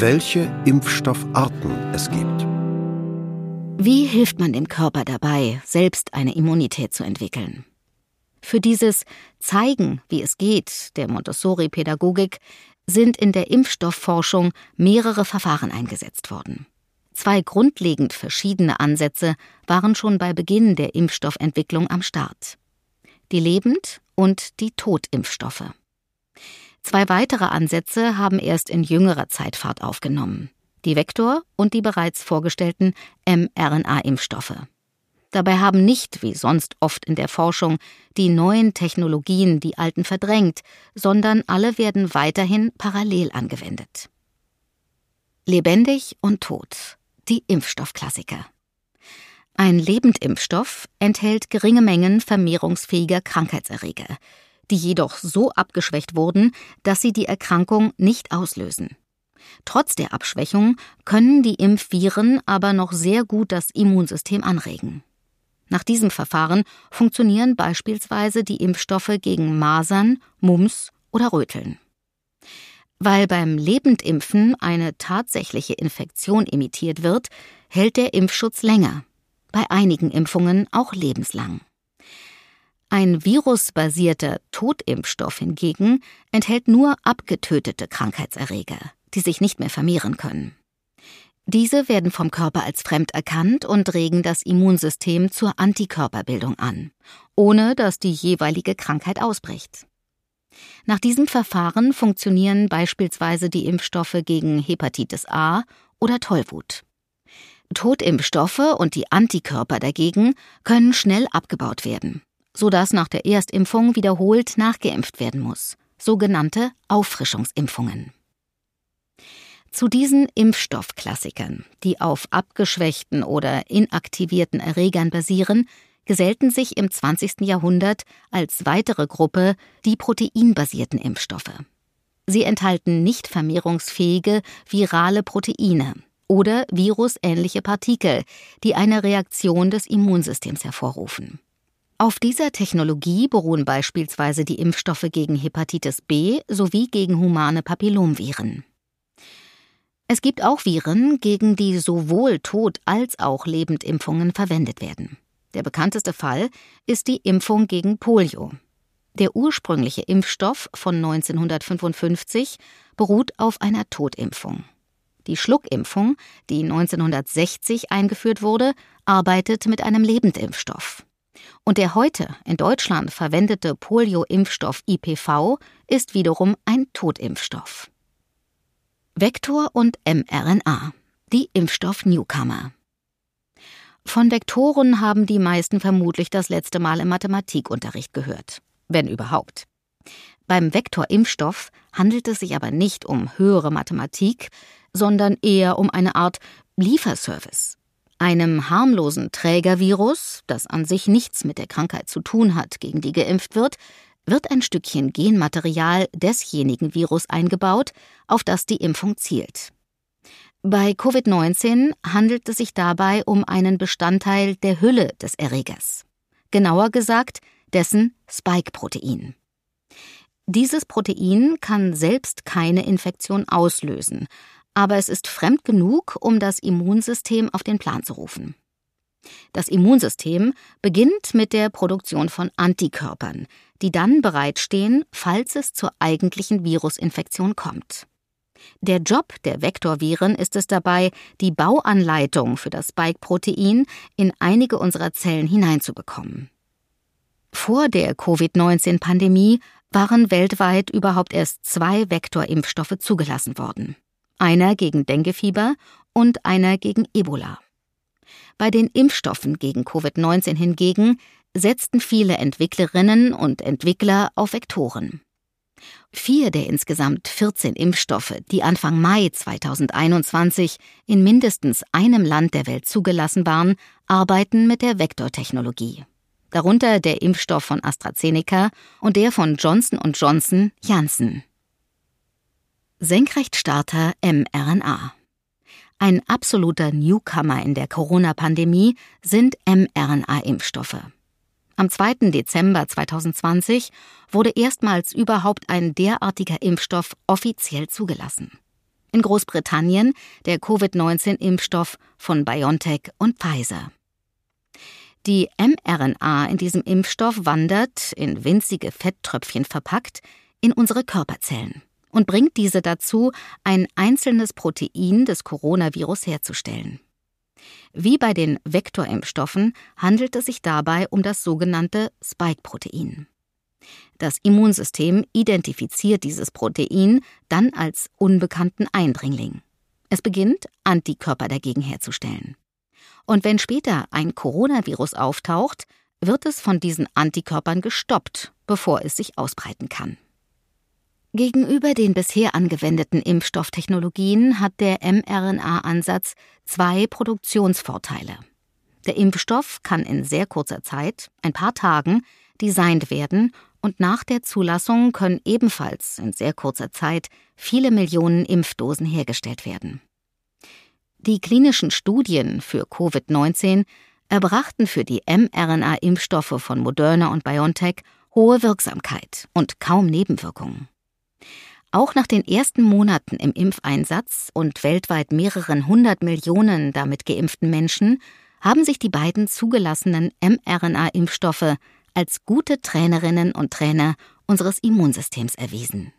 welche Impfstoffarten es gibt. Wie hilft man dem Körper dabei, selbst eine Immunität zu entwickeln? Für dieses Zeigen, wie es geht, der Montessori-Pädagogik, sind in der Impfstoffforschung mehrere Verfahren eingesetzt worden. Zwei grundlegend verschiedene Ansätze waren schon bei Beginn der Impfstoffentwicklung am Start. Die Lebend- und die Totimpfstoffe. Zwei weitere Ansätze haben erst in jüngerer Zeit Fahrt aufgenommen. Die Vektor- und die bereits vorgestellten mRNA-Impfstoffe. Dabei haben nicht, wie sonst oft in der Forschung, die neuen Technologien die alten verdrängt, sondern alle werden weiterhin parallel angewendet. Lebendig und tot. Die Impfstoffklassiker. Ein Lebendimpfstoff enthält geringe Mengen vermehrungsfähiger Krankheitserreger, die jedoch so abgeschwächt wurden, dass sie die Erkrankung nicht auslösen. Trotz der Abschwächung können die Impfviren aber noch sehr gut das Immunsystem anregen. Nach diesem Verfahren funktionieren beispielsweise die Impfstoffe gegen Masern, Mumps oder Röteln. Weil beim Lebendimpfen eine tatsächliche Infektion imitiert wird, hält der Impfschutz länger, bei einigen Impfungen auch lebenslang. Ein virusbasierter Totimpfstoff hingegen enthält nur abgetötete Krankheitserreger, die sich nicht mehr vermehren können. Diese werden vom Körper als fremd erkannt und regen das Immunsystem zur Antikörperbildung an, ohne dass die jeweilige Krankheit ausbricht. Nach diesem Verfahren funktionieren beispielsweise die Impfstoffe gegen Hepatitis A oder Tollwut. Totimpfstoffe und die Antikörper dagegen können schnell abgebaut werden, sodass nach der Erstimpfung wiederholt nachgeimpft werden muss, sogenannte Auffrischungsimpfungen. Zu diesen Impfstoffklassikern, die auf abgeschwächten oder inaktivierten Erregern basieren, gesellten sich im 20. Jahrhundert als weitere Gruppe die proteinbasierten Impfstoffe. Sie enthalten nicht vermehrungsfähige virale Proteine oder virusähnliche Partikel, die eine Reaktion des Immunsystems hervorrufen. Auf dieser Technologie beruhen beispielsweise die Impfstoffe gegen Hepatitis B sowie gegen humane Papillomviren. Es gibt auch Viren, gegen die sowohl Tod- als auch Lebendimpfungen verwendet werden. Der bekannteste Fall ist die Impfung gegen Polio. Der ursprüngliche Impfstoff von 1955 beruht auf einer Totimpfung. Die Schluckimpfung, die 1960 eingeführt wurde, arbeitet mit einem Lebendimpfstoff. Und der heute in Deutschland verwendete Polio-Impfstoff IPV ist wiederum ein Totimpfstoff. Vektor und mRNA, die Impfstoff-Newcomer. Von Vektoren haben die meisten vermutlich das letzte Mal im Mathematikunterricht gehört, wenn überhaupt. Beim Vektorimpfstoff handelt es sich aber nicht um höhere Mathematik, sondern eher um eine Art Lieferservice. Einem harmlosen Trägervirus, das an sich nichts mit der Krankheit zu tun hat, gegen die geimpft wird, wird ein Stückchen Genmaterial desjenigen Virus eingebaut, auf das die Impfung zielt. Bei Covid-19 handelt es sich dabei um einen Bestandteil der Hülle des Erregers. Genauer gesagt, dessen Spike-Protein. Dieses Protein kann selbst keine Infektion auslösen, aber es ist fremd genug, um das Immunsystem auf den Plan zu rufen. Das Immunsystem beginnt mit der Produktion von Antikörpern, die dann bereitstehen, falls es zur eigentlichen Virusinfektion kommt. Der Job der Vektorviren ist es dabei, die Bauanleitung für das Spike-Protein in einige unserer Zellen hineinzubekommen. Vor der Covid-19-Pandemie waren weltweit überhaupt erst zwei Vektorimpfstoffe zugelassen worden. Einer gegen Denguefieber und einer gegen Ebola. Bei den Impfstoffen gegen Covid-19 hingegen setzten viele Entwicklerinnen und Entwickler auf Vektoren. Vier der insgesamt 14 Impfstoffe, die Anfang Mai 2021 in mindestens einem Land der Welt zugelassen waren, arbeiten mit der Vektortechnologie. Darunter der Impfstoff von AstraZeneca und der von Johnson Johnson Janssen. Senkrechtstarter mRNA ein absoluter Newcomer in der Corona-Pandemie sind mRNA-Impfstoffe. Am 2. Dezember 2020 wurde erstmals überhaupt ein derartiger Impfstoff offiziell zugelassen. In Großbritannien der Covid-19-Impfstoff von BioNTech und Pfizer. Die mRNA in diesem Impfstoff wandert, in winzige Fetttröpfchen verpackt, in unsere Körperzellen und bringt diese dazu, ein einzelnes Protein des Coronavirus herzustellen. Wie bei den Vektorimpfstoffen handelt es sich dabei um das sogenannte Spike-Protein. Das Immunsystem identifiziert dieses Protein dann als unbekannten Eindringling. Es beginnt, Antikörper dagegen herzustellen. Und wenn später ein Coronavirus auftaucht, wird es von diesen Antikörpern gestoppt, bevor es sich ausbreiten kann. Gegenüber den bisher angewendeten Impfstofftechnologien hat der mRNA-Ansatz zwei Produktionsvorteile. Der Impfstoff kann in sehr kurzer Zeit, ein paar Tagen, designt werden und nach der Zulassung können ebenfalls in sehr kurzer Zeit viele Millionen Impfdosen hergestellt werden. Die klinischen Studien für Covid-19 erbrachten für die mRNA-Impfstoffe von Moderna und BioNTech hohe Wirksamkeit und kaum Nebenwirkungen. Auch nach den ersten Monaten im Impfeinsatz und weltweit mehreren hundert Millionen damit geimpften Menschen haben sich die beiden zugelassenen mRNA-Impfstoffe als gute Trainerinnen und Trainer unseres Immunsystems erwiesen.